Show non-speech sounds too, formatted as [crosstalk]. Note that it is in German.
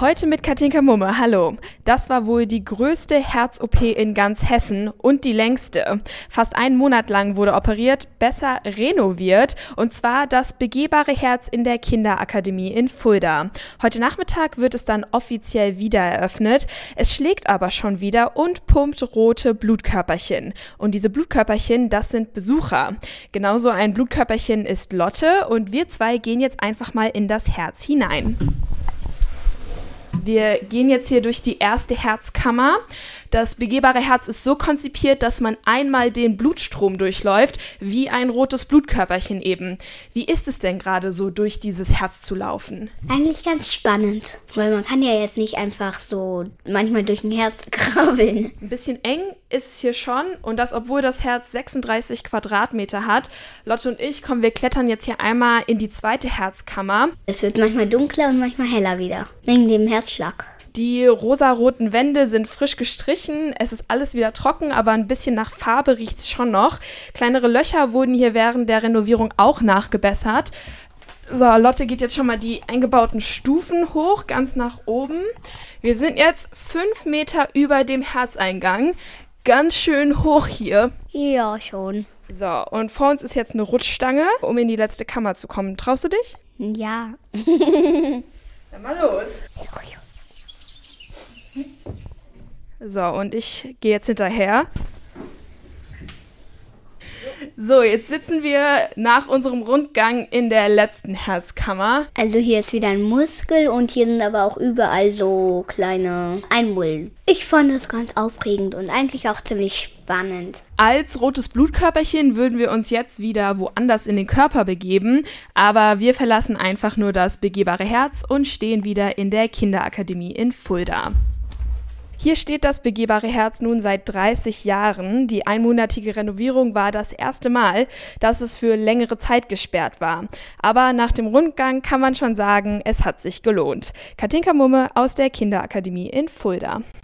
Heute mit Katinka Mumme. Hallo. Das war wohl die größte Herz-OP in ganz Hessen und die längste. Fast einen Monat lang wurde operiert, besser renoviert, und zwar das begehbare Herz in der Kinderakademie in Fulda. Heute Nachmittag wird es dann offiziell wieder eröffnet. Es schlägt aber schon wieder und pumpt rote Blutkörperchen. Und diese Blutkörperchen, das sind Besucher. Genauso ein Blutkörperchen ist Lotte und wir zwei gehen jetzt einfach mal in das Herz hinein. Wir gehen jetzt hier durch die erste Herzkammer. Das begehbare Herz ist so konzipiert, dass man einmal den Blutstrom durchläuft, wie ein rotes Blutkörperchen eben. Wie ist es denn gerade so, durch dieses Herz zu laufen? Eigentlich ganz spannend, weil man kann ja jetzt nicht einfach so manchmal durch ein Herz [laughs] krabbeln. Ein bisschen eng ist es hier schon und das, obwohl das Herz 36 Quadratmeter hat. Lotte und ich, kommen wir klettern jetzt hier einmal in die zweite Herzkammer. Es wird manchmal dunkler und manchmal heller wieder, wegen dem Herzschlag. Die rosaroten Wände sind frisch gestrichen. Es ist alles wieder trocken, aber ein bisschen nach Farbe riecht es schon noch. Kleinere Löcher wurden hier während der Renovierung auch nachgebessert. So, Lotte geht jetzt schon mal die eingebauten Stufen hoch, ganz nach oben. Wir sind jetzt fünf Meter über dem Herzeingang. Ganz schön hoch hier. Ja, schon. So, und vor uns ist jetzt eine Rutschstange, um in die letzte Kammer zu kommen. Traust du dich? Ja. [laughs] Dann mal los. So, und ich gehe jetzt hinterher. So, jetzt sitzen wir nach unserem Rundgang in der letzten Herzkammer. Also hier ist wieder ein Muskel und hier sind aber auch überall so kleine Einmullen. Ich fand das ganz aufregend und eigentlich auch ziemlich spannend. Als rotes Blutkörperchen würden wir uns jetzt wieder woanders in den Körper begeben, aber wir verlassen einfach nur das begehbare Herz und stehen wieder in der Kinderakademie in Fulda. Hier steht das begehbare Herz nun seit 30 Jahren. Die einmonatige Renovierung war das erste Mal, dass es für längere Zeit gesperrt war. Aber nach dem Rundgang kann man schon sagen, es hat sich gelohnt. Katinka Mumme aus der Kinderakademie in Fulda.